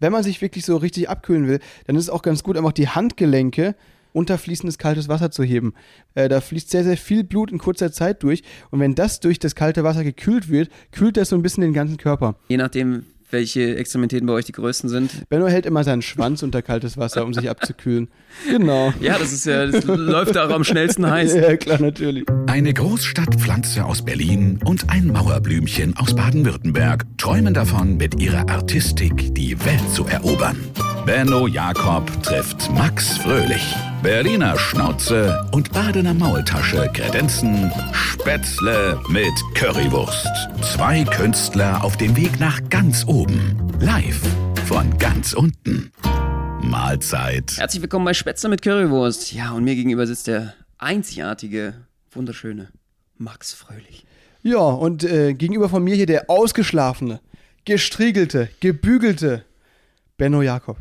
wenn man sich wirklich so richtig abkühlen will, dann ist es auch ganz gut, einfach die Handgelenke unter fließendes kaltes Wasser zu heben. Äh, da fließt sehr, sehr viel Blut in kurzer Zeit durch. Und wenn das durch das kalte Wasser gekühlt wird, kühlt das so ein bisschen den ganzen Körper. Je nachdem, welche Extremitäten bei euch die größten sind. Benno hält immer seinen Schwanz unter kaltes Wasser, um sich abzukühlen. Genau. Ja, das ist ja, das läuft da auch am schnellsten heiß. Ja, klar, natürlich. Eine Großstadtpflanze aus Berlin und ein Mauerblümchen aus Baden-Württemberg träumen davon, mit ihrer Artistik die Welt zu erobern. Benno Jakob trifft Max Fröhlich. Berliner Schnauze und Badener Maultasche kredenzen Spätzle mit Currywurst. Zwei Künstler auf dem Weg nach ganz oben. Live von ganz unten. Mahlzeit. Herzlich willkommen bei Spätzle mit Currywurst. Ja, und mir gegenüber sitzt der einzigartige, wunderschöne Max Fröhlich. Ja, und äh, gegenüber von mir hier der ausgeschlafene, gestriegelte, gebügelte Benno Jakob.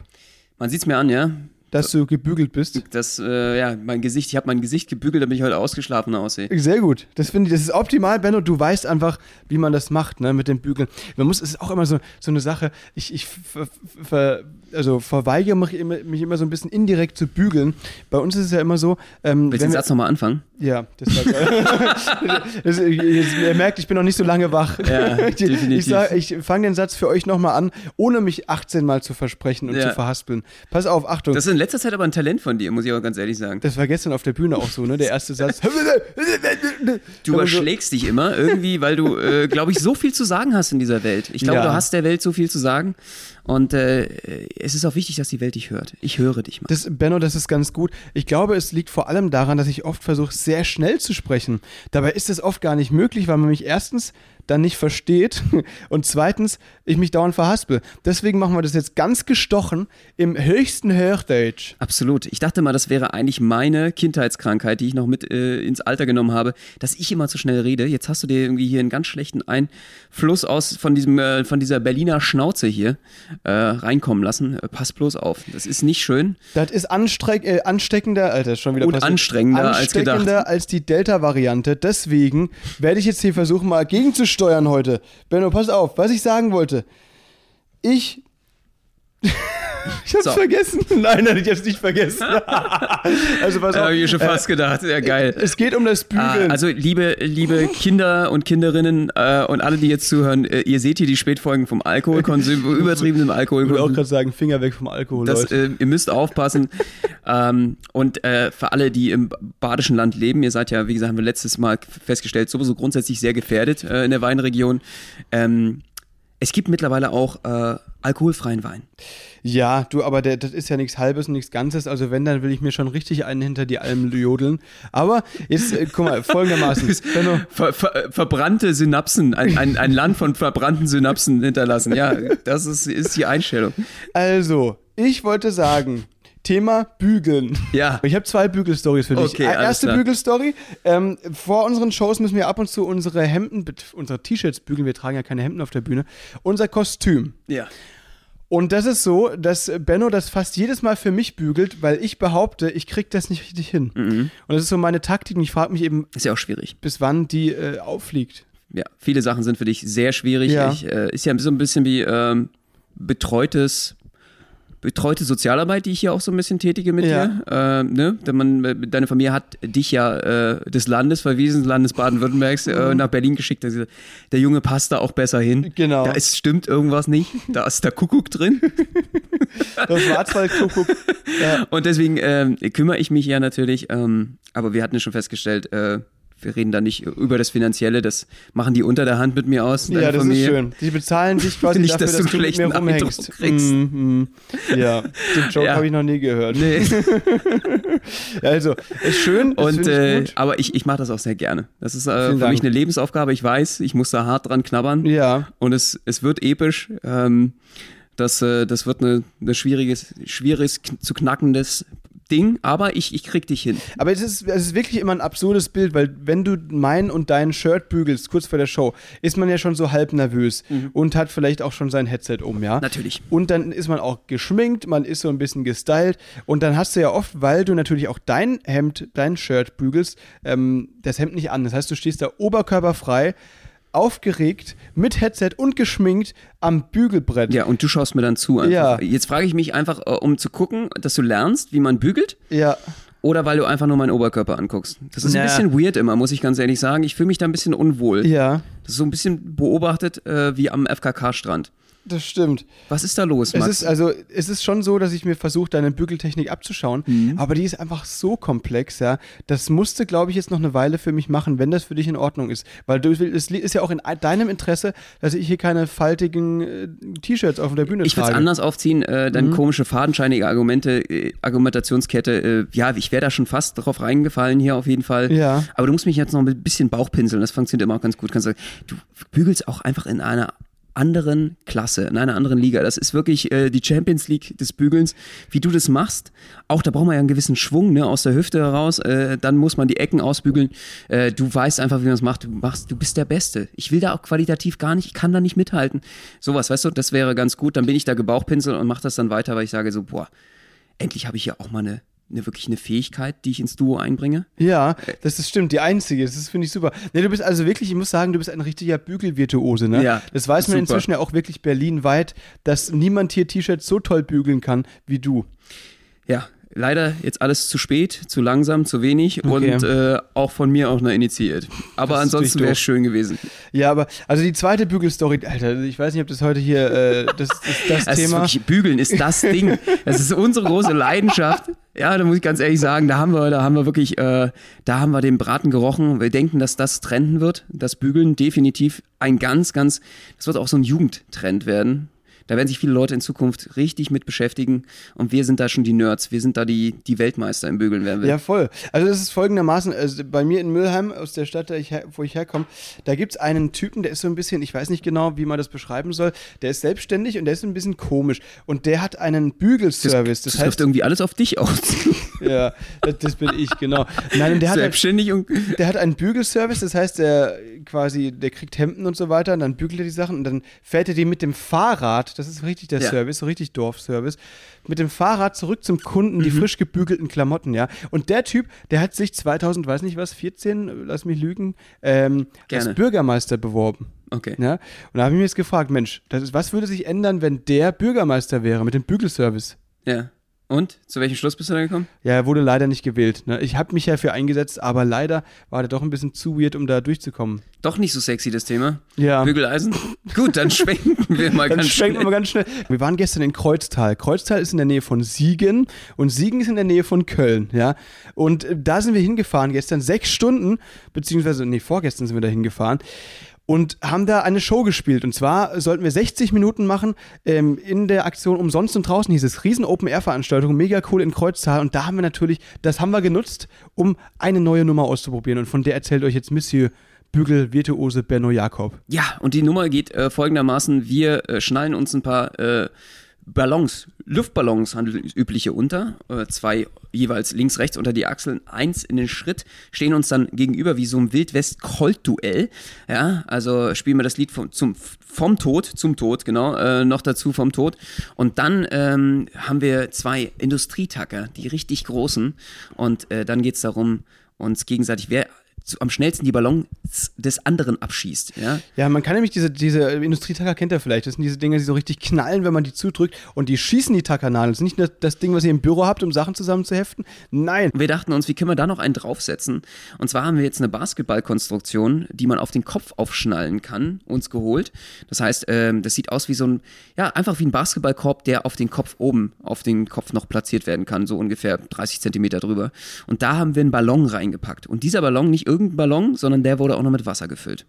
Man sieht's mir an, ja? Dass du gebügelt bist. Das, äh, ja, mein Gesicht, ich habe mein Gesicht gebügelt, damit ich heute ausgeschlafen aussehe. Sehr gut. Das finde ich, das ist optimal, Benno. Du weißt einfach, wie man das macht, ne, mit dem Bügeln. Man muss, es ist auch immer so, so eine Sache. Ich, ich ver, ver, also verweigere mich immer, mich immer so ein bisschen indirekt zu bügeln. Bei uns ist es ja immer so. Ähm, Willst du den Satz nochmal anfangen? Ja, das war geil. das, ihr merkt, ich bin noch nicht so lange wach. Ja, definitiv. Ich, ich fange den Satz für euch nochmal an, ohne mich 18 Mal zu versprechen und Ja. zu verhaspeln. Pass auf, Achtung. Das in letzter Zeit aber ein Talent von dir, muss ich aber ganz ehrlich sagen. Das war gestern auf der Bühne auch so, ne? Der erste Satz. Du so- überschlägst dich immer irgendwie, weil du, äh, glaube ich, so viel zu sagen hast in dieser Welt. Ich glaube, Ja. du hast der Welt so viel zu sagen. Und äh, es ist auch wichtig, dass die Welt dich hört. Ich höre dich mal. Das, Benno, das ist ganz gut. Ich glaube, es liegt vor allem daran, dass ich oft versuche, sehr schnell zu sprechen. Dabei ist es oft gar nicht möglich, weil man mich erstens dann nicht versteht und zweitens ich mich dauernd verhaspel. Deswegen machen wir das jetzt ganz gestochen im höchsten Hochdeutsch. Absolut. Ich dachte mal, das wäre eigentlich meine Kindheitskrankheit, die ich noch mit äh, ins Alter genommen habe, dass ich immer zu schnell rede. Jetzt hast du dir irgendwie hier einen ganz schlechten Einfluss aus von diesem äh, von dieser Berliner Schnauze hier äh, reinkommen lassen. Äh, pass bloß auf. Das ist nicht schön. Das ist anstreck, äh, ansteckender, Alter, schon wieder Und passiert. anstrengender als gedacht. Ansteckender als die Delta-Variante. Deswegen werde ich jetzt hier versuchen, mal gegenzusteuern heute. Benno, pass auf, was ich sagen wollte. Ich. ich hab's So. vergessen. Nein, nein, ich hab's nicht vergessen. also auf. habe ich mir schon fast gedacht. Ja, geil. Es geht um das Ah, Bügeln. also liebe, liebe Kinder und Kinderinnen äh, und alle, die jetzt zuhören, äh, ihr seht hier die Spätfolgen vom Alkoholkonsum, übertriebenem ich will auch Alkoholkonsum. gerade sagen, Finger weg vom Alkohol, Das, äh, ihr müsst aufpassen. ähm, und äh, für alle, die im badischen Land leben, ihr seid ja, wie gesagt, haben wir letztes Mal festgestellt, sowieso grundsätzlich sehr gefährdet äh, in der Weinregion. Ähm, es gibt mittlerweile auch äh, alkoholfreien Wein. Ja, du, aber der, das ist ja nichts Halbes und nichts Ganzes. Also wenn, dann will ich mir schon richtig einen hinter die Alm jodeln. Aber jetzt, äh, guck mal, folgendermaßen. Ver, ver, verbrannte Synapsen, ein, ein, ein Land von verbrannten Synapsen hinterlassen. Ja, das ist, ist die Einstellung. Also, ich wollte sagen, Thema Bügeln. Ja. Ich habe zwei Bügelstories für dich. Okay, Erste. Bügelstory. Ähm, vor unseren Shows müssen wir ab und zu unsere Hemden, unsere T-Shirts bügeln. Wir tragen ja keine Hemden auf der Bühne. Unser Kostüm. Ja. Und das ist so, dass Benno das fast jedes Mal für mich bügelt, weil ich behaupte, ich krieg das nicht richtig hin. Mhm. Und das ist so meine Taktik. Und ich frage mich eben, Ist ja auch schwierig. bis wann die äh, auffliegt. Ja, viele Sachen sind für dich sehr schwierig. Ja. Ich, äh, ist ja so ein bisschen wie ähm, betreutes betreute Sozialarbeit, die ich hier auch so ein bisschen tätige mit Ja. dir. Äh, ne? Denn man, deine Familie hat dich ja äh, des Landes verwiesen, des Landes Baden-Württembergs, äh, nach Berlin geschickt. Also, der Junge passt da auch besser hin. Mhm. Genau. Da ist, stimmt irgendwas nicht. Da ist der Kuckuck drin. Der Schwarzwaldkuckuck. ja. Und deswegen ähm, kümmere ich mich ja natürlich. Ähm, aber wir hatten ja schon festgestellt, äh, wir reden da nicht über das Finanzielle. Das machen die unter der Hand mit mir aus. ja, das Familie. ist schön. Die bezahlen dich quasi Nicht, dafür, dass dass, du du mit mir schlechten rumhängst. Kriegst. Mhm. Ja, den Joke Ja. habe ich noch nie gehört. Nee. Also, ist schön. Und ich äh, gut. aber ich, ich mache das auch sehr gerne. Das ist äh, für mich Dank. eine Lebensaufgabe. Ich weiß, ich muss da hart dran knabbern. Ja. Und es, es wird episch. Ähm, das, äh, das wird eine, eine schwieriges, schwieriges zu knackendes Ding, aber ich, ich krieg dich hin. Aber es ist, es ist wirklich immer ein absurdes Bild, weil wenn du mein und dein Shirt bügelst, kurz vor der Show, ist man ja schon so halb nervös und hat vielleicht auch schon sein Headset um, ja? Mhm. Natürlich. Und dann ist man auch geschminkt, man ist so ein bisschen gestylt und dann hast du ja oft, weil du natürlich auch dein Hemd, dein Shirt bügelst, ähm, das Hemd nicht an. Das heißt, du stehst da oberkörperfrei aufgeregt mit Headset und geschminkt am Bügelbrett. Ja, und du schaust mir dann zu. Einfach. Ja. Jetzt frage ich mich einfach, äh, um zu gucken, dass du lernst, wie man bügelt. Ja. Oder weil du einfach nur meinen Oberkörper anguckst. Das ist Na. ein bisschen weird immer, muss ich ganz ehrlich sagen. Ich fühle mich da ein bisschen unwohl. Ja, Das ist so ein bisschen beobachtet äh, wie am FKK-Strand. Das stimmt. Was ist da los, Es Max? ist also, es ist schon so, dass ich mir versuche, deine Bügeltechnik abzuschauen, Mhm. aber die ist einfach so komplex, ja. Das musste, glaube ich, jetzt noch eine Weile für mich machen, wenn das für dich in Ordnung ist. Weil du, es ist ja auch in deinem Interesse, dass ich hier keine faltigen äh, T-Shirts auf der Bühne ich würde es trage. anders aufziehen, äh, Mhm. deine komische, fadenscheinige Argumente, äh, Argumentationskette. Äh, ja, ich wäre da schon fast drauf reingefallen hier auf jeden Fall. Ja. Aber du musst mich jetzt noch ein bisschen Bauchpinseln, das funktioniert immer auch ganz gut. Kannst du, du bügelst auch einfach in einer anderen Klasse, in einer anderen Liga. Das ist wirklich äh, die Champions League des Bügelns, wie du das machst. Auch da braucht man ja einen gewissen Schwung ne, aus der Hüfte heraus. Äh, dann muss man die Ecken ausbügeln. Äh, du weißt einfach, wie man es macht. Du machst, du bist der Beste. Ich will da auch qualitativ gar nicht, ich kann da nicht mithalten. Sowas, weißt du, das wäre ganz gut. Dann bin ich da gebauchpinselt und mache das dann weiter, weil ich sage so, boah, endlich habe ich ja auch mal eine, eine wirklich eine Fähigkeit, die ich ins Duo einbringe. Ja, das ist stimmt, die einzige. Das finde ich super. Nee, du bist also wirklich, ich muss sagen, du bist ein richtiger Bügelvirtuose, ne? Ja, Das weiß man super. inzwischen ja auch wirklich berlinweit, dass niemand hier T-Shirts so toll bügeln kann wie du. Ja, leider jetzt alles zu spät, zu langsam, zu wenig Okay. und äh, auch von mir auch nur initiiert. Aber Das ist ansonsten wäre es schön gewesen. Ja, aber also die zweite Bügelstory, Alter, ich weiß nicht, ob das heute hier äh, das, das, das Das ist Thema. wirklich, Bügeln ist das Ding. Das ist unsere große Leidenschaft. Ja, da muss ich ganz ehrlich sagen, da haben wir, da haben wir wirklich, äh, da haben wir den Braten gerochen. Wir denken, dass das trenden wird. Das Bügeln definitiv ein ganz, ganz, das wird auch so ein Jugendtrend werden. Da werden sich viele Leute in Zukunft richtig mit beschäftigen. Und wir sind da schon die Nerds. Wir sind da die, die Weltmeister im Bügeln werden wir. Ja, voll. Also das ist folgendermaßen, also bei mir in Mülheim, aus der Stadt, ich wo ich herkomme, da gibt es einen Typen, der ist so ein bisschen, ich weiß nicht genau, wie man das beschreiben soll, der ist selbstständig und der ist ein bisschen komisch. Und der hat einen Bügelservice. Das, Das, trifft heißt, irgendwie alles auf dich aus. ja, das, das bin ich, genau. Nein, der hat, Selbstständig und der hat einen Bügelservice, das heißt, der quasi, der kriegt Hemden und so weiter und dann bügelt er die Sachen und dann fährt er die mit dem Fahrrad, das ist richtig der Ja. Service, so richtig Dorfservice, mit dem Fahrrad zurück zum Kunden, Mhm. die frisch gebügelten Klamotten, ja. Und der Typ, der hat sich 2000, weiß nicht was, 14, lass mich lügen, ähm, als Bürgermeister beworben. Okay. Ja? Und da habe ich mir jetzt gefragt, Mensch, das ist, was würde sich ändern, wenn der Bürgermeister wäre mit dem Bügelservice? Ja. Und? Zu welchem Schluss bist du da gekommen? Ja, er wurde leider nicht gewählt. Ne? Ich habe mich ja für eingesetzt, aber leider war der doch ein bisschen zu weird, um da durchzukommen. Doch nicht so sexy, das Thema. Ja. Bügeleisen? Gut, dann schwenken wir mal Dann ganz schwenken wir schnell. mal ganz schnell. Wir waren gestern in Kreuztal. Kreuztal ist in der Nähe von Siegen und Siegen ist in der Nähe von Köln, ja. Und äh, da sind wir hingefahren gestern, sechs Stunden, beziehungsweise, nee, vorgestern sind wir da hingefahren und haben da eine Show gespielt. Und zwar sollten wir 60 Minuten machen ähm, in der Aktion Umsonst und draußen hieß es. Riesen Open-Air-Veranstaltung, mega cool in Kreuztal. Und da haben wir natürlich, das haben wir genutzt, um eine neue Nummer auszuprobieren. Und von der erzählt euch jetzt Monsieur Bügel Virtuose Benno Jakob. Ja, und die Nummer geht äh, folgendermaßen: Wir äh, schnallen uns ein paar äh, Ballons, Luftballons handelt übliche unter, äh, zwei jeweils links, rechts unter die Achseln, eins in den Schritt, stehen uns dann gegenüber wie so ein Wildwest-Colt-Duell. Ja, also spielen wir das Lied vom, zum, vom Tod zum Tod, genau, äh, noch dazu vom Tod. Und dann ähm, haben wir zwei Industrietacker, die richtig großen. Und äh, dann geht's darum, uns gegenseitig, wer am schnellsten die Ballons des anderen abschießt. Ja? Ja, man kann nämlich diese, diese Industrietacker kennt ihr vielleicht. Das sind diese Dinger, die so richtig knallen, wenn man die zudrückt und die schießen die Tackernadeln. Das ist nicht das, das Ding, was ihr im Büro habt, um Sachen zusammenzuheften. Nein. Wir dachten uns, wie können wir da noch einen draufsetzen? Und zwar haben wir jetzt eine Basketballkonstruktion, die man auf den Kopf aufschnallen kann, uns geholt. Das heißt, ähm, das sieht aus wie so ein, ja, einfach wie ein Basketballkorb, der auf den Kopf oben, auf den Kopf noch platziert werden kann, so ungefähr 30 Zentimeter drüber. Und da haben wir einen Ballon reingepackt. Und dieser Ballon, nicht irgendein Ballon, sondern der wurde auch noch mit Wasser gefüllt.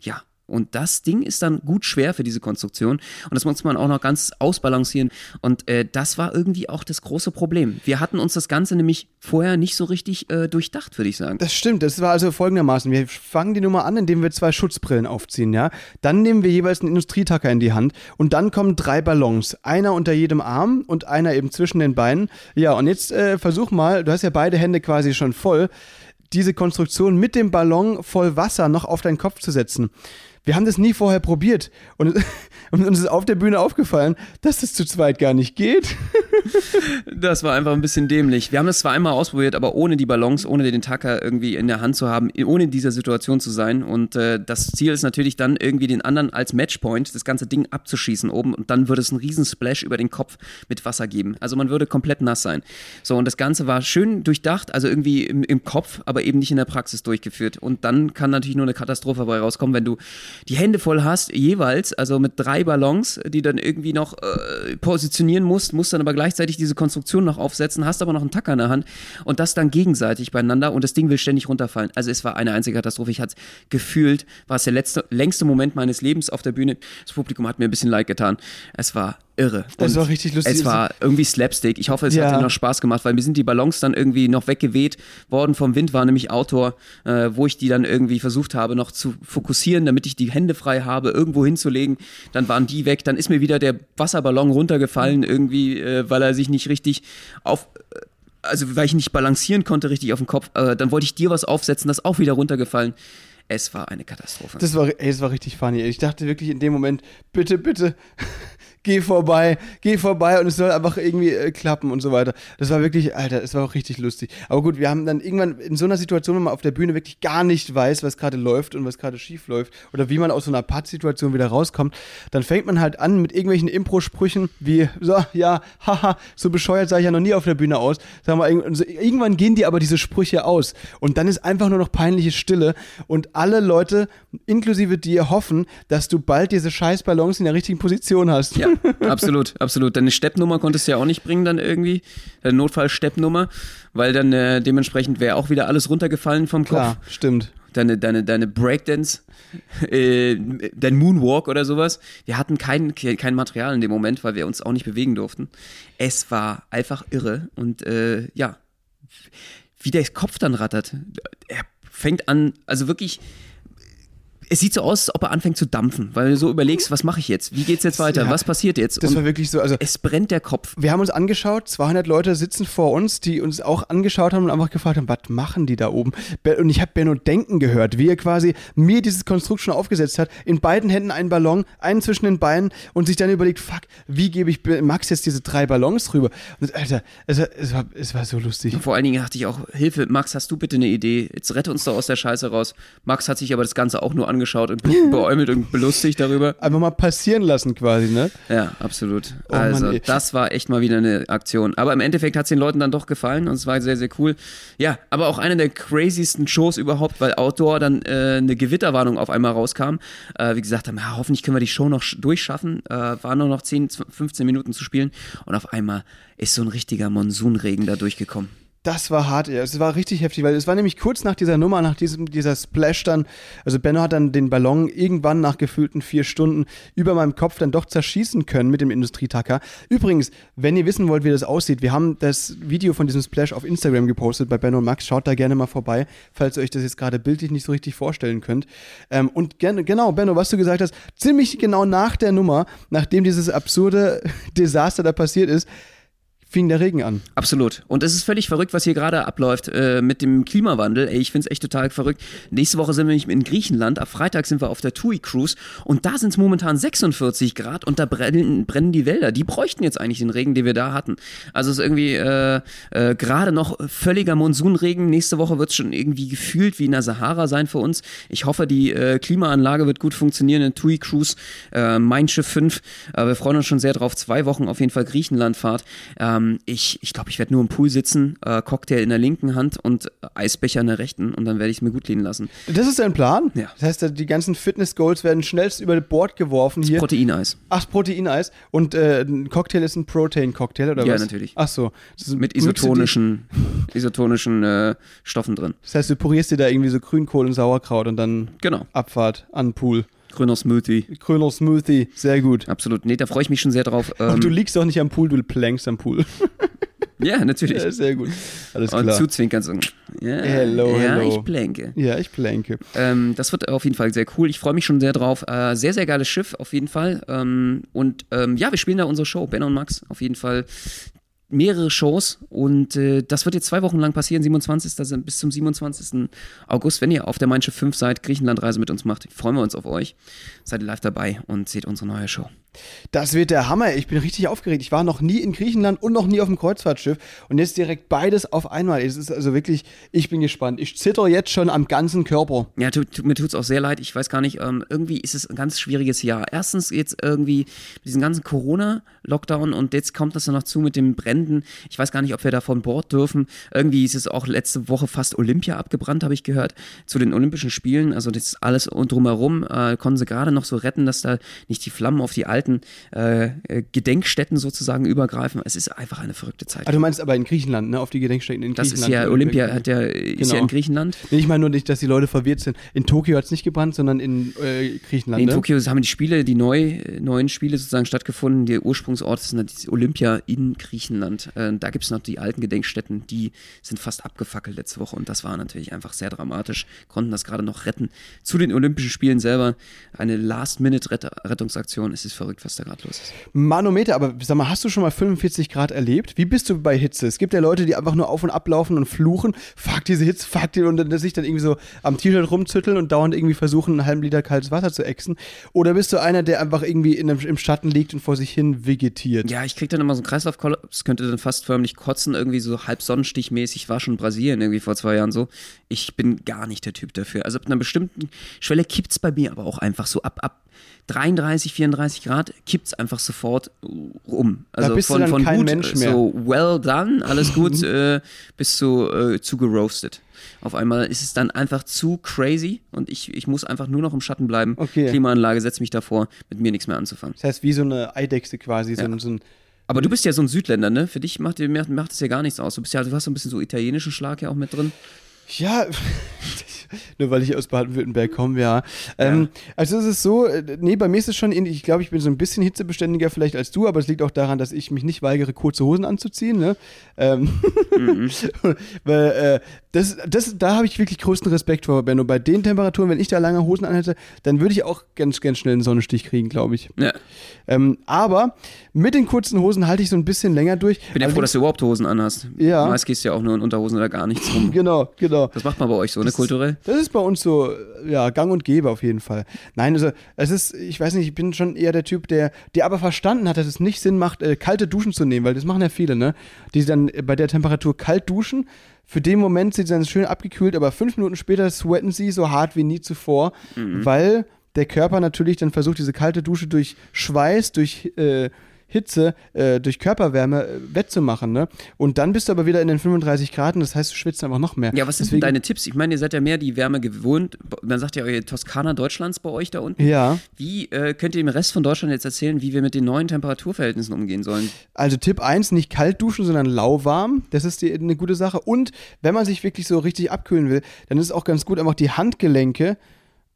Ja. Und das Ding ist dann gut schwer für diese Konstruktion. Und das muss man auch noch ganz ausbalancieren. Und äh, das war irgendwie auch das große Problem. Wir hatten uns das Ganze nämlich vorher nicht so richtig äh, durchdacht, würde ich sagen. Das stimmt. Das war also folgendermaßen. Wir fangen die Nummer an, indem wir zwei Schutzbrillen aufziehen, ja. Dann nehmen wir jeweils einen Industrietacker in die Hand und dann kommen drei Ballons. Einer unter jedem Arm und einer eben zwischen den Beinen. Ja, und jetzt äh, versuch mal, du hast ja beide Hände quasi schon voll, diese Konstruktion mit dem Ballon voll Wasser noch auf deinen Kopf zu setzen. Wir haben das nie vorher probiert und, und uns ist auf der Bühne aufgefallen, dass das zu zweit gar nicht geht. Das war einfach ein bisschen dämlich. Wir haben das zwar einmal ausprobiert, aber ohne die Ballons, ohne den Tacker irgendwie in der Hand zu haben, ohne in dieser Situation zu sein. Und äh, das Ziel ist natürlich dann irgendwie den anderen als Matchpoint das ganze Ding abzuschießen oben und dann würde es einen riesen Splash über den Kopf mit Wasser geben. Also man würde komplett nass sein. So, und das Ganze war schön durchdacht, also irgendwie im, im Kopf, aber eben nicht in der Praxis durchgeführt. Und dann kann natürlich nur eine Katastrophe dabei rauskommen, wenn du die Hände voll hast, jeweils, also mit drei Ballons, die dann irgendwie noch äh, positionieren musst, musst dann aber gleichzeitig diese Konstruktion noch aufsetzen, hast aber noch einen Tacker in der Hand und das dann gegenseitig beieinander und das Ding will ständig runterfallen. Also es war eine einzige Katastrophe. Ich hatte gefühlt, war es der letzte, längste Moment meines Lebens auf der Bühne. Das Publikum hat mir ein bisschen leid getan. Es war irre. Das Und war richtig lustig. Es war irgendwie Slapstick. Ich hoffe, es Ja. hat dir noch Spaß gemacht, weil mir sind die Ballons dann irgendwie noch weggeweht worden vom Wind, war nämlich Outdoor, äh, wo ich die dann irgendwie versucht habe, noch zu fokussieren, damit ich die Hände frei habe, irgendwo hinzulegen. Dann waren die weg. Dann ist mir wieder der Wasserballon runtergefallen, irgendwie, äh, weil er sich nicht richtig auf. äh, Also, weil ich nicht balancieren konnte richtig auf dem Kopf. Äh, dann wollte ich dir was aufsetzen, das ist auch wieder runtergefallen. Es war eine Katastrophe. Das war, ey, das war richtig funny. Ich dachte wirklich in dem Moment, bitte, bitte, geh vorbei, geh vorbei und es soll einfach irgendwie äh, klappen und so weiter. Das war wirklich, Alter, es war auch richtig lustig. Aber gut, wir haben dann irgendwann in so einer Situation, wenn man auf der Bühne wirklich gar nicht weiß, was gerade läuft und was gerade schief läuft oder wie man aus so einer Pattsituation wieder rauskommt, dann fängt man halt an mit irgendwelchen Impro-Sprüchen wie, so, ja, haha, so bescheuert sah ich ja noch nie auf der Bühne aus. Sagen wir, irgendwann gehen die aber diese Sprüche aus und dann ist einfach nur noch peinliche Stille und alle Leute, inklusive dir, hoffen, dass du bald diese scheiß Ballons in der richtigen Position hast. Ja, absolut, absolut. Deine Steppnummer konntest du ja auch nicht bringen dann irgendwie, deine Notfall-Steppnummer, weil dann äh, dementsprechend wäre auch wieder alles runtergefallen vom Klar, Kopf. stimmt. Deine, deine, deine Breakdance, äh, dein Moonwalk oder sowas. Wir hatten kein, kein Material in dem Moment, weil wir uns auch nicht bewegen durften. Es war einfach irre und äh, ja, wie der Kopf dann rattert. Er fängt an, also wirklich, es sieht so aus, als ob er anfängt zu dampfen, weil du so überlegst, was mache ich jetzt? Wie geht's jetzt weiter? Ja, was passiert jetzt? Das Und war wirklich so, also es brennt der Kopf. wir haben uns angeschaut, 200 Leute sitzen vor uns, die uns auch angeschaut haben und einfach gefragt haben, was machen die da oben? Be- Und ich habe Benno denken gehört, wie er quasi mir dieses Konstrukt schon aufgesetzt hat, in beiden Händen einen Ballon, einen zwischen den Beinen und sich dann überlegt, fuck, wie gebe ich Max jetzt diese drei Ballons rüber? Und Alter, es, war- es, war, es war so lustig. Vor allen Dingen dachte ich auch, Hilfe, Max, hast du bitte eine Idee? Jetzt rette uns doch aus der Scheiße raus. Max hat sich aber das Ganze auch nur angeschaut und be- beäumelt und belustigt darüber. Einfach mal passieren lassen quasi, ne? Ja, absolut. Oh Mann, also, ey. das war echt mal wieder eine Aktion. Aber im Endeffekt hat es den Leuten dann doch gefallen und es war sehr, sehr cool. Ja, aber auch eine der craziesten Shows überhaupt, weil Outdoor dann äh, eine Gewitterwarnung auf einmal rauskam. Äh, wie gesagt, haben, ja, hoffentlich können wir die Show noch sch- durchschaffen. Äh, waren nur noch 10, 15 Minuten zu spielen und auf einmal ist so ein richtiger Monsunregen da durchgekommen. Das war hart. Es war richtig heftig, weil es war nämlich kurz nach dieser Nummer, nach diesem, dieser Splash dann, also Benno hat dann den Ballon irgendwann nach gefühlten vier Stunden über meinem Kopf dann doch zerschießen können mit dem Industrietacker. Übrigens, wenn ihr wissen wollt, wie das aussieht, wir haben das Video von diesem Splash auf Instagram gepostet bei Benno und Max. Schaut da gerne mal vorbei, falls ihr euch das jetzt gerade bildlich nicht so richtig vorstellen könnt. Ähm, und gerne, genau, Benno, was du gesagt hast, ziemlich genau nach der Nummer, nachdem dieses absurde Desaster da passiert ist, fing der Regen an. Absolut. Und es ist völlig verrückt, was hier gerade abläuft äh, mit dem Klimawandel. Ey, ich finde es echt total verrückt. Nächste Woche sind wir nämlich in Griechenland. Ab Freitag sind wir auf der TUI Cruise. Und da sind es momentan 46 Grad und da brennen, brennen die Wälder. Die bräuchten jetzt eigentlich den Regen, den wir da hatten. Also es ist irgendwie äh, äh, gerade noch völliger Monsunregen. Nächste Woche wird es schon irgendwie gefühlt wie in der Sahara sein für uns. Ich hoffe, die äh, Klimaanlage wird gut funktionieren in TUI Cruise. Äh, mein Schiff 5. Äh, wir freuen uns schon sehr drauf. Zwei Wochen auf jeden Fall Griechenlandfahrt. Ähm, ich ich glaube, ich werde nur im Pool sitzen, äh, Cocktail in der linken Hand und Eisbecher in der rechten und dann werde ich es mir gut liegen lassen. Das ist dein Plan? Ja. Das heißt, die ganzen Fitness-Goals werden schnellst über Bord geworfen hier. Proteineis. Ach, Proteineis. Und äh, ein Cocktail ist ein Protein-Cocktail, oder Ja, was? natürlich. Ach so. Das Mit isotonischen, isotonischen äh, Stoffen drin. Das heißt, du purierst dir da irgendwie so Grünkohl und Sauerkraut und dann Genau. Abfahrt an den Pool. Grüner Smoothie. Grüner Smoothie, sehr gut. Absolut. Nee, da freue ich mich schon sehr drauf. Und Ähm, du liegst doch nicht am Pool, du plankst am Pool. ja, natürlich. ja, sehr gut. Alles und klar. zuzwinkern so. Ja, Hello, ja hello. ich plänke. Ja, ich planke. Ähm, das wird auf jeden Fall sehr cool. Ich freue mich schon sehr drauf. Äh, sehr, sehr geiles Schiff auf jeden Fall. Ähm, und ähm, ja, wir spielen da unsere Show, Ben und Max, auf jeden Fall. Mehrere Shows und äh, das wird jetzt zwei Wochen lang passieren, 27. Also bis zum 27. August, wenn ihr auf der Mein Schiff 5 seid, Griechenlandreise mit uns macht, freuen wir uns auf euch. Seid live dabei und seht unsere neue Show. Das wird der Hammer. Ich bin richtig aufgeregt. Ich war noch nie in Griechenland und noch nie auf dem Kreuzfahrtschiff. Und jetzt direkt beides auf einmal. Es ist also wirklich, ich bin gespannt. Ich zitter jetzt schon am ganzen Körper. Ja, tu, tu, mir tut's auch sehr leid. Ich weiß gar nicht, ähm, irgendwie ist es ein ganz schwieriges Jahr. Erstens jetzt irgendwie mit diesem ganzen Corona-Lockdown und jetzt kommt das dann noch zu mit den Bränden. Ich weiß gar nicht, ob wir da von Bord dürfen. Irgendwie ist es auch letzte Woche fast Olympia abgebrannt, habe ich gehört, zu den Olympischen Spielen. Also das ist alles drumherum. Äh, konnten sie gerade noch so retten, dass da nicht die Flammen auf die alten alten äh, Gedenkstätten sozusagen übergreifen. Es ist einfach eine verrückte Zeit. Ah, du meinst aber in Griechenland, ne? Auf die Gedenkstätten in Griechenland. Das ist ja Olympia, hat ja, ist Genau. ja in Griechenland. Nee, ich meine nur nicht, dass die Leute verwirrt sind. In Tokio hat es nicht gebrannt, sondern in äh, Griechenland. In ne? Tokio haben die Spiele, die neu, neuen Spiele sozusagen stattgefunden. Der Ursprungsort ist Olympia in Griechenland. Äh, da gibt es noch die alten Gedenkstätten, die sind fast abgefackelt letzte Woche und das war natürlich einfach sehr dramatisch. Konnten das gerade noch retten. Zu den Olympischen Spielen selber eine Last-Minute-Rettungsaktion. Es ist verrückt, was da gerade los ist. Manometer, aber sag mal, hast du schon mal 45 Grad erlebt? Wie bist du bei Hitze? Es gibt ja Leute, die einfach nur auf und ablaufen und fluchen. Fuck diese Hitze, fuck die und dann sich dann irgendwie so am T-Shirt rumzütteln und dauernd irgendwie versuchen, einen halben Liter kaltes Wasser zu exen. Oder bist du einer, der einfach irgendwie in im Schatten liegt und vor sich hin vegetiert? Ja, ich krieg dann immer so einen Kreislaufkollaps, könnte dann fast förmlich kotzen, irgendwie so halb sonnenstichmäßig. War schon Brasilien irgendwie vor zwei Jahren so. Ich bin gar nicht der Typ dafür. Also ab einer bestimmten Schwelle kippt's bei mir aber auch einfach so ab, ab 33, 34 Grad kippt's einfach sofort um. Also von, von kein gut, Mensch mehr. so well done, alles gut, äh, bis zu, äh, zu geroastet. Auf einmal ist es dann einfach zu crazy und ich, ich muss einfach nur noch im Schatten bleiben. Okay. Klimaanlage, setz mich davor, mit mir nichts mehr anzufangen. Das heißt, wie so eine Eidechse quasi, so, ein- so ein Aber du bist ja so ein Südländer, ne? Für dich macht, macht, das ja gar nichts aus. Du bist ja, du hast so ein bisschen so italienischen Schlag ja auch mit drin. Ja, nur weil ich aus Baden-Württemberg komme, ja. Ähm, also es ist so, äh, nee, bei mir ist es schon, ähnlich. ich glaube, ich bin so ein bisschen hitzebeständiger vielleicht als du, aber es liegt auch daran, dass ich mich nicht weigere, kurze Hosen anzuziehen, ne? Ähm, weil, äh, das, das, da habe ich wirklich größten Respekt vor, Benno. Bei den Temperaturen, wenn ich da lange Hosen anhätte, dann würde ich auch ganz, ganz schnell einen Sonnenstich kriegen, glaube ich. Ja. Ähm, aber mit den kurzen Hosen halte ich so ein bisschen länger durch. Bin ja froh, dass du überhaupt Hosen anhast. Ja. Meist gehst du ja auch nur in Unterhosen oder gar nichts rum. Genau, genau. Das macht man bei euch so, ne, kulturell? Das ist bei uns so, ja, gang und gäbe auf jeden Fall. Nein, also es ist, ich weiß nicht, ich bin schon eher der Typ, der, der aber verstanden hat, dass es nicht Sinn macht, äh, kalte Duschen zu nehmen, weil das machen ja viele, ne? Die dann bei der Temperatur kalt duschen. Für den Moment sind sie dann schön abgekühlt, aber fünf Minuten später sweaten sie so hart wie nie zuvor, weil der Körper natürlich dann versucht, diese kalte Dusche durch Schweiß, durch äh, Hitze, äh, durch Körperwärme äh, wettzumachen, ne? Und dann bist du aber wieder in den 35 Grad und das heißt, du schwitzt einfach noch mehr. Ja, was sind Deswegen- deine Tipps? Ich meine, ihr seid ja mehr die Wärme gewohnt. Man sagt ja, euer Toskana Deutschlands bei euch da unten. Ja. Wie äh, könnt ihr dem Rest von Deutschland jetzt erzählen, wie wir mit den neuen Temperaturverhältnissen umgehen sollen? Also Tipp 1, nicht kalt duschen, sondern lauwarm. Das ist die, eine gute Sache. Und wenn man sich wirklich so richtig abkühlen will, dann ist es auch ganz gut, einfach die Handgelenke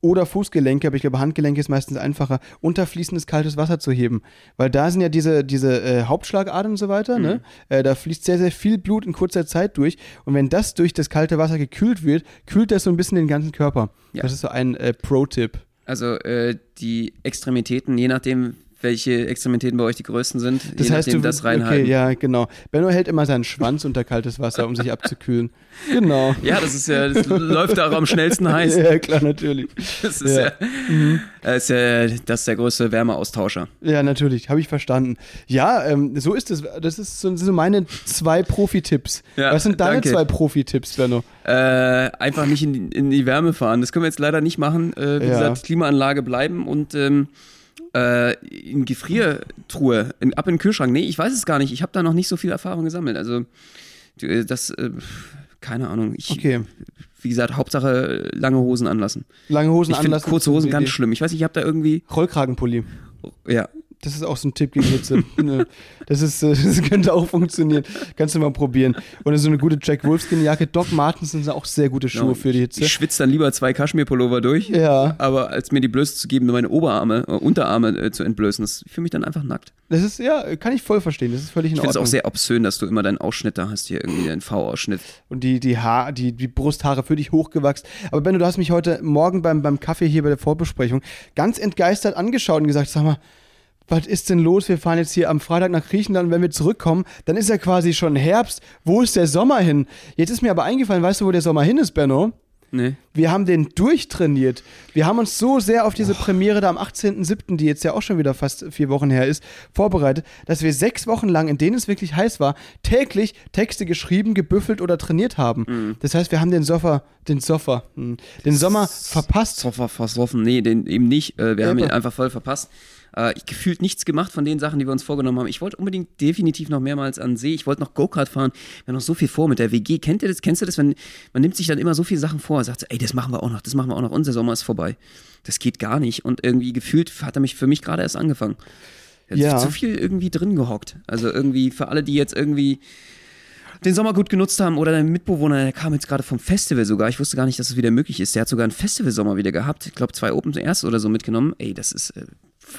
oder Fußgelenke, aber ich glaube, Handgelenke ist meistens einfacher, unter fließendes kaltes Wasser zu heben. Weil da sind ja diese, diese äh, Hauptschlagadern und so weiter, ne? Äh, da fließt sehr, sehr viel Blut in kurzer Zeit durch. Und wenn das durch das kalte Wasser gekühlt wird, kühlt das so ein bisschen den ganzen Körper. Ja. Das ist so ein äh, Pro-Tipp. Also äh, die Extremitäten, je nachdem, welche Extremitäten bei euch die größten sind, Das je heißt, nachdem du, das reinhalten. okay, ja, genau. Benno hält immer seinen Schwanz unter kaltes Wasser, um sich abzukühlen. Genau. Ja, das ist ja, das läuft da auch am schnellsten heiß. Ja, klar, natürlich. Das ist ja, Ja. Mhm. das ist ja das ist der größte Wärmeaustauscher. Ja, natürlich, habe ich verstanden. Ja, ähm, so ist es. Das ist so, so meine zwei Profi-Tipps. Ja, Was sind deine danke. zwei Profi-Tipps, Benno? Äh, einfach nicht in, die- in die Wärme fahren. Das können wir jetzt leider nicht machen. Äh, wie Ja. gesagt, Klimaanlage bleiben und ähm, äh, in Gefriertruhe, in, ab in den Kühlschrank. Nee, ich weiß es gar nicht. Ich habe da noch nicht so viel Erfahrung gesammelt. Also äh, das, äh, keine Ahnung. Ich, Okay. Wie gesagt, Hauptsache lange Hosen anlassen. Lange Hosen Ich finde anlassen. kurze Hosen ganz schlimm. Ich weiß nicht, ich habe da irgendwie, Rollkragenpulli. ja, Das ist auch so ein Tipp gegen Hitze. Das, ist, äh, das könnte auch funktionieren. Kannst du mal probieren. Und so eine gute Jack Wolfskin-Jacke. Doc Martens sind auch sehr gute Schuhe für die Hitze. Ich schwitze dann lieber zwei Kaschmirpullover durch. Ja. Aber als mir die Blöße zu geben, meine Oberarme, äh, Unterarme äh, zu entblößen, das, fühle mich dann einfach nackt. Das ist, ja, kann ich voll verstehen. Das ist völlig in Ich finde es Ordnung. auch sehr obszön, dass du immer deinen Ausschnitt da hast, hier irgendwie deinen V-Ausschnitt. Und die, die, Haar, die, die Brusthaare für dich hochgewachsen. Aber Benno, du hast mich heute Morgen beim, beim Kaffee hier bei der Vorbesprechung ganz entgeistert angeschaut und gesagt, sag mal, was ist denn los? Wir fahren jetzt hier am Freitag nach Griechenland und wenn wir zurückkommen, dann ist ja quasi schon Herbst. Wo ist der Sommer hin? Jetzt ist mir aber eingefallen, weißt du, wo der Sommer hin ist, Benno? Nee. Wir haben den durchtrainiert. Wir haben uns so sehr auf diese Premiere da am 18.07., die jetzt ja auch schon wieder fast vier Wochen her ist, vorbereitet, dass wir sechs Wochen lang, in denen es wirklich heiß war, täglich Texte geschrieben, gebüffelt oder trainiert haben. Das heißt, wir haben den Soffer, den Soffer, hm, den Sommer verpasst. Soffer versoffen. Nee, den eben nicht. Äh, Wir haben ihn einfach voll verpasst. Äh, ich gefühlt nichts gemacht von den Sachen, die wir uns vorgenommen haben. Ich wollte unbedingt definitiv noch mehrmals an See. Ich wollte noch Go-Kart fahren. Wir haben noch so viel vor mit der WG. Kennt ihr das? Kennst du das, wenn man nimmt sich dann immer so viele Sachen vor, sagt ey, das machen wir auch noch, das machen wir auch noch. Unser Sommer ist vorbei. Das geht gar nicht. Und irgendwie gefühlt hat er mich für mich gerade erst angefangen. Er hat Ja. zu viel irgendwie drin gehockt. Also irgendwie für alle, die jetzt irgendwie den Sommer gut genutzt haben oder dein Mitbewohner, der kam jetzt gerade vom Festival sogar. Ich wusste gar nicht, dass es wieder möglich ist. Der hat sogar einen Festivalsommer wieder gehabt. Ich glaube, zwei Open Airs oder so mitgenommen. Ey, das ist äh,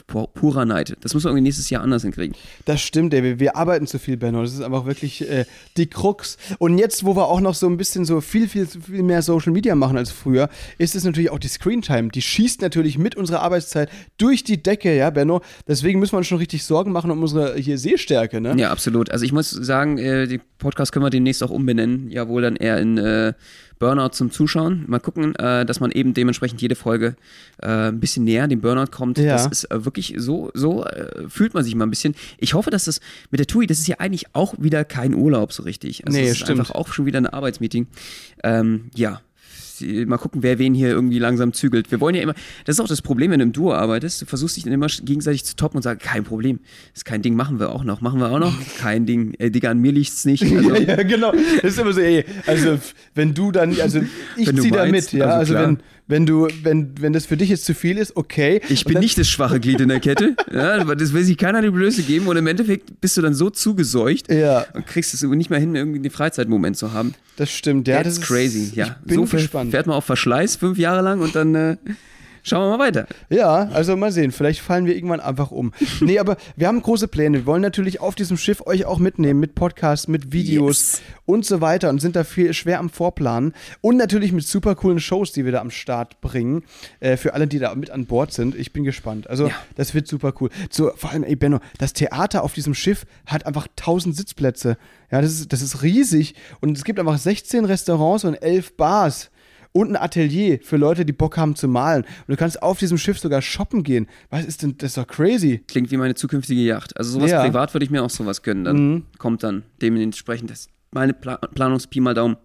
purer Neid. Das muss man irgendwie nächstes Jahr anders hinkriegen. Das stimmt, ey. Wir- arbeiten zu viel, Benno. Das ist einfach wirklich äh, die Krux. Und jetzt, wo wir auch noch so ein bisschen so viel, viel, viel mehr Social Media machen als früher, ist es natürlich auch die Screentime. Die schießt natürlich mit unserer Arbeitszeit durch die Decke, ja, Benno. Deswegen müssen wir uns schon richtig Sorgen machen um unsere hier Sehstärke, ne? Ja, absolut. Also ich muss sagen, äh, den Podcast können wir demnächst auch umbenennen. Ja, wohl dann eher in äh, Burnout zum Zuschauen. Mal gucken, äh, dass man eben dementsprechend jede Folge äh, ein bisschen näher dem Burnout kommt. Ja. Das ist äh, wirklich so, so äh, fühlt man sich mal ein bisschen. Ich hoffe, dass das mit der TUI, das ist ja eigentlich auch wieder kein Urlaub so richtig. Also Nee, es ist stimmt. einfach auch schon wieder ein Arbeitsmeeting. Ähm, ja. Sie- Mal gucken, wer wen hier irgendwie langsam zügelt. Wir wollen ja immer, das ist auch das Problem, wenn du im Duo arbeitest, du versuchst dich dann immer gegenseitig zu toppen und sagst, kein Problem, ist kein Ding, machen wir auch noch, machen wir auch noch, kein Ding, ey, Digga, an mir liegt's nicht. Also, Ja, genau. Das ist immer so, ey, also wenn du dann, also ich zieh da mit, ja. also Also, wenn, wenn du, wenn, wenn das für dich jetzt zu viel ist, okay. Ich bin nicht das schwache Glied in der Kette. Ja, aber das will sich keiner die Blöße geben und im Endeffekt bist du dann so zugeseucht Ja. und kriegst es nicht mehr hin, irgendwie den Freizeitmoment zu haben. Das stimmt, ja. That's das ist crazy. Ja, Ich bin so gespannt. fährt man auf Verschleiß fünf Jahre lang und dann äh, schauen wir mal weiter. Ja, also mal sehen, vielleicht fallen wir irgendwann einfach um. Nee, aber wir haben große Pläne. Wir wollen natürlich auf diesem Schiff euch auch mitnehmen mit Podcasts, mit Videos Yes. und so weiter und sind da viel schwer am Vorplanen. Und natürlich mit super coolen Shows, die wir da am Start bringen. Äh, für alle, die da mit an Bord sind. Ich bin gespannt. Also, Ja. das wird super cool. So, vor allem, ey, Benno, das Theater auf diesem Schiff hat einfach 1000 Sitzplätze. Ja, das ist, das ist riesig. Und es gibt einfach 16 Restaurants und 11 Bars und ein Atelier für Leute, die Bock haben zu malen. Und du kannst auf diesem Schiff sogar shoppen gehen. Was ist denn, das ist doch crazy. Klingt wie meine zukünftige Yacht. Also sowas Ja. privat würde ich mir auch sowas gönnen. Dann kommt dann dementsprechend das meine Pla Planungspi mal Daumen.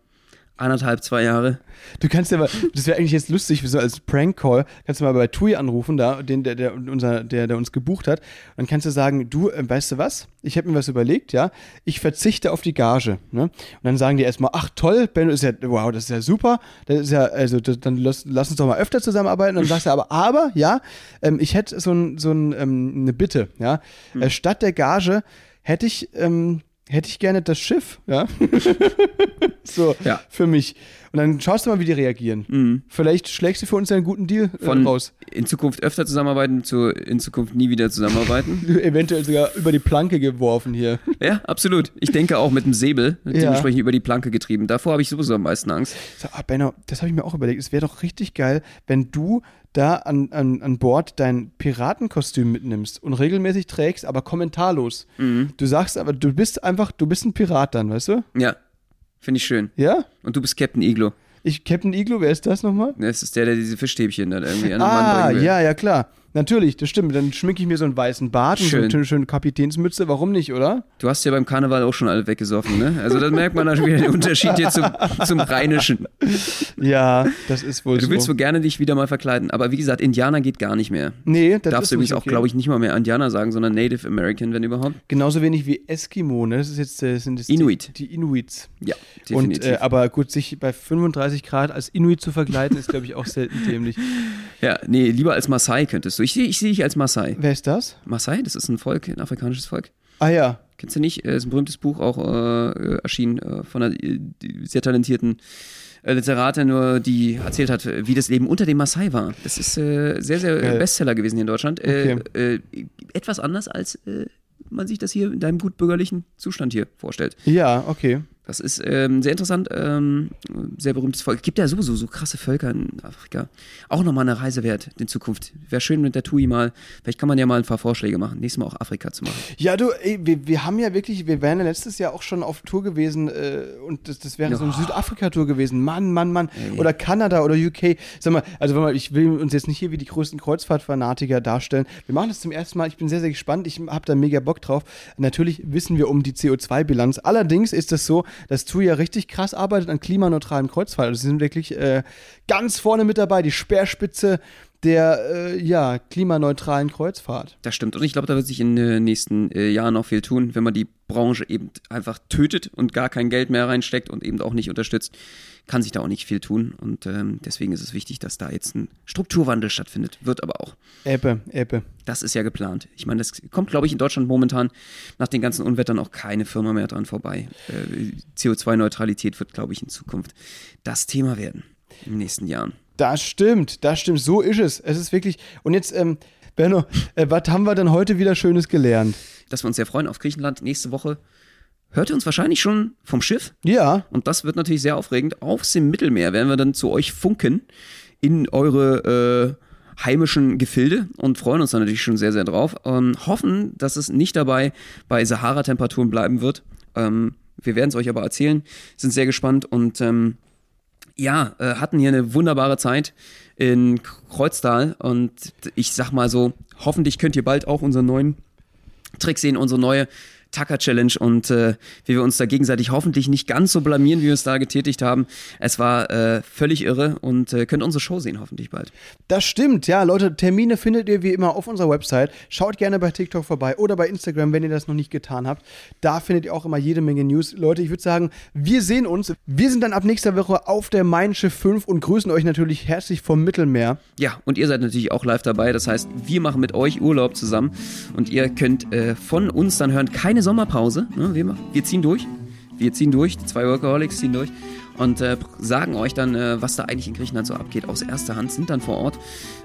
Anderthalb, zwei Jahre. Du kannst ja mal, das wäre eigentlich jetzt lustig, so als Prank-Call, kannst du mal bei Tui anrufen, da, den, der, der, unser, der, der uns gebucht hat. Und dann kannst du sagen, du, äh, weißt du was? Ich habe mir was überlegt, ja. Ich verzichte auf die Gage. Ne? Und dann sagen die erstmal, ach toll, Benno ist ja, wow, das ist ja super. Das ist ja, also das, dann lass, lass uns doch mal öfter zusammenarbeiten. Und dann sagst du aber, aber, ja, ähm, ich hätte so, ein, so ein, ähm, eine Bitte, ja. Äh, statt der Gage hätte ich, ähm, hätte ich gerne das Schiff, ja. so, Ja. für mich. Und dann schaust du mal, wie die reagieren. Vielleicht schlägst du für uns einen guten Deal äh, Von raus. in Zukunft öfter zusammenarbeiten zu in Zukunft nie wieder zusammenarbeiten. Eventuell sogar über die Planke geworfen hier. ja, absolut. Ich denke auch mit dem Säbel, Ja. dementsprechend über die Planke getrieben. Davor habe ich sowieso am meisten Angst. So, ah, Benno, das habe ich mir auch überlegt. Es wäre doch richtig geil, wenn du da an, an, an Bord dein Piratenkostüm mitnimmst und regelmäßig trägst, aber kommentarlos. Du sagst aber, du bist einfach, du bist ein Pirat dann, weißt du? Ja, finde ich schön. Ja? Und du bist Captain Iglo. Ich, Captain Iglo, wer ist das nochmal? Das ist der, der diese Fischstäbchen dann irgendwie an den Mann Ah, bringen will. ja, ja, klar. Natürlich, das stimmt. Dann schminke ich mir so einen weißen Bart und so Schön. eine schöne Kapitänsmütze. Warum nicht, oder? Du hast ja beim Karneval auch schon alle weggesoffen, ne? Also da merkt man wieder den Unterschied hier zum, zum Rheinischen. Ja, das ist wohl Du so. willst so gerne dich wieder mal verkleiden, aber wie gesagt, Indianer geht gar nicht mehr. nee, das Darfst ist du übrigens nicht auch, okay. glaube ich, nicht mal mehr Indianer sagen, sondern Native American, wenn überhaupt. Genauso wenig wie Eskimo, ne? Das ist jetzt, äh, sind das Inuit. Die, die Inuits. Ja, Und, definitiv. äh, aber gut, sich bei 35 Grad als Inuit zu verkleiden, ist, glaube ich, auch selten dämlich. ja, nee, lieber als Maasai könntest du. Ich sehe ich seh dich als Maasai. Wer ist das? Maasai, das ist ein Volk, ein afrikanisches Volk. Ah ja. Kennst du nicht? Äh, ist ein berühmtes Buch, auch äh, erschienen äh, von einer äh, sehr talentierten äh, Literatin, nur die erzählt hat, wie das Leben unter dem Maasai war. Das ist sehr, sehr Geil. Bestseller gewesen hier in Deutschland. Okay. etwas anders, als man sich das hier in deinem gut bürgerlichen Zustand hier vorstellt. Ja, okay. Das ist ähm, sehr interessant, ähm, sehr berühmtes Volk. Gibt ja sowieso so krasse Völker in Afrika. Auch nochmal eine Reise wert in Zukunft. Wäre schön mit der TUI mal, vielleicht kann man ja mal ein paar Vorschläge machen, nächstes Mal auch Afrika zu machen. Ja, du, ey, wir, wir haben ja wirklich, wir wären ja letztes Jahr auch schon auf Tour gewesen äh, und das, das wäre so eine Südafrika-Tour gewesen. Mann, Mann, Mann. Ey. Oder Kanada oder UK. Sag mal, also mal, ich will uns jetzt nicht hier wie die größten Kreuzfahrtfanatiker darstellen. Wir machen das zum ersten Mal. Ich bin sehr, sehr gespannt. Ich habe da mega Bock drauf. Natürlich wissen wir um die CO2-Bilanz. Allerdings ist es so, dass TUI ja richtig krass arbeitet an klimaneutralen Kreuzfahrten. Also sie sind wirklich äh, ganz vorne mit dabei, die Speerspitze der äh, ja, klimaneutralen Kreuzfahrt. Das stimmt. Und ich glaube, da wird sich in den nächsten äh, Jahren noch viel tun, wenn man die Branche eben einfach tötet und gar kein Geld mehr reinsteckt und eben auch nicht unterstützt, kann sich da auch nicht viel tun. Und ähm, deswegen ist es wichtig, dass da jetzt ein Strukturwandel stattfindet. Wird aber auch. Ebbe, Ebbe. Das ist ja geplant. Ich meine, das kommt, glaube ich, in Deutschland momentan nach den ganzen Unwettern auch keine Firma mehr dran vorbei. Äh, CO2-Neutralität wird, glaube ich, in Zukunft das Thema werden in den nächsten Jahren. Das stimmt, das stimmt. So ist es. Es ist wirklich. Und jetzt, ähm, Benno, äh, was haben wir denn heute wieder Schönes gelernt? Dass wir uns sehr freuen auf Griechenland. Nächste Woche hört ihr uns wahrscheinlich schon vom Schiff. Ja. Und das wird natürlich sehr aufregend. Aufs dem Mittelmeer werden wir dann zu euch funken in eure äh, heimischen Gefilde und freuen uns da natürlich schon sehr, sehr drauf. Ähm, hoffen, dass es nicht dabei bei Sahara-Temperaturen bleiben wird. Ähm, wir werden es euch aber erzählen, sind sehr gespannt und ähm, ja, äh, hatten hier eine wunderbare Zeit in Kreuztal und ich sag mal so, hoffentlich könnt ihr bald auch unseren neuen Trick sehen, unsere neue Tucker Challenge und äh, wie wir uns da gegenseitig hoffentlich nicht ganz so blamieren, wie wir es da getätigt haben. Es war äh, völlig irre und äh, könnt unsere Show sehen, hoffentlich bald. Das stimmt, ja, Leute, Termine findet ihr wie immer auf unserer Website. Schaut gerne bei TikTok vorbei oder bei Instagram, wenn ihr das noch nicht getan habt. Da findet ihr auch immer jede Menge News. Leute, ich würde sagen, wir sehen uns. Wir sind dann ab nächster Woche auf der Mein Schiff 5 und grüßen euch natürlich herzlich vom Mittelmeer. Ja, und ihr seid natürlich auch live dabei. Das heißt, wir machen mit euch Urlaub zusammen und ihr könnt äh, von uns dann hören, keine Sommerpause. Ne? Wir, wir ziehen durch. Wir ziehen durch. Die zwei Workaholics ziehen durch. Und äh, sagen euch dann, äh, was da eigentlich in Griechenland so abgeht, aus erster Hand, sind dann vor Ort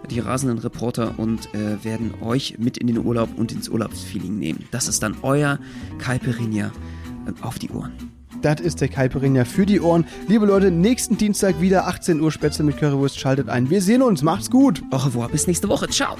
die rasenden Reporter und äh, werden euch mit in den Urlaub und ins Urlaubsfeeling nehmen. Das ist dann euer Caipirinha äh, auf die Ohren. Das ist der Caipirinha für die Ohren. Liebe Leute, nächsten Dienstag wieder 18 Uhr Spätzle mit Currywurst. Schaltet ein. Wir sehen uns. Macht's gut. Au revoir, bis nächste Woche. Ciao.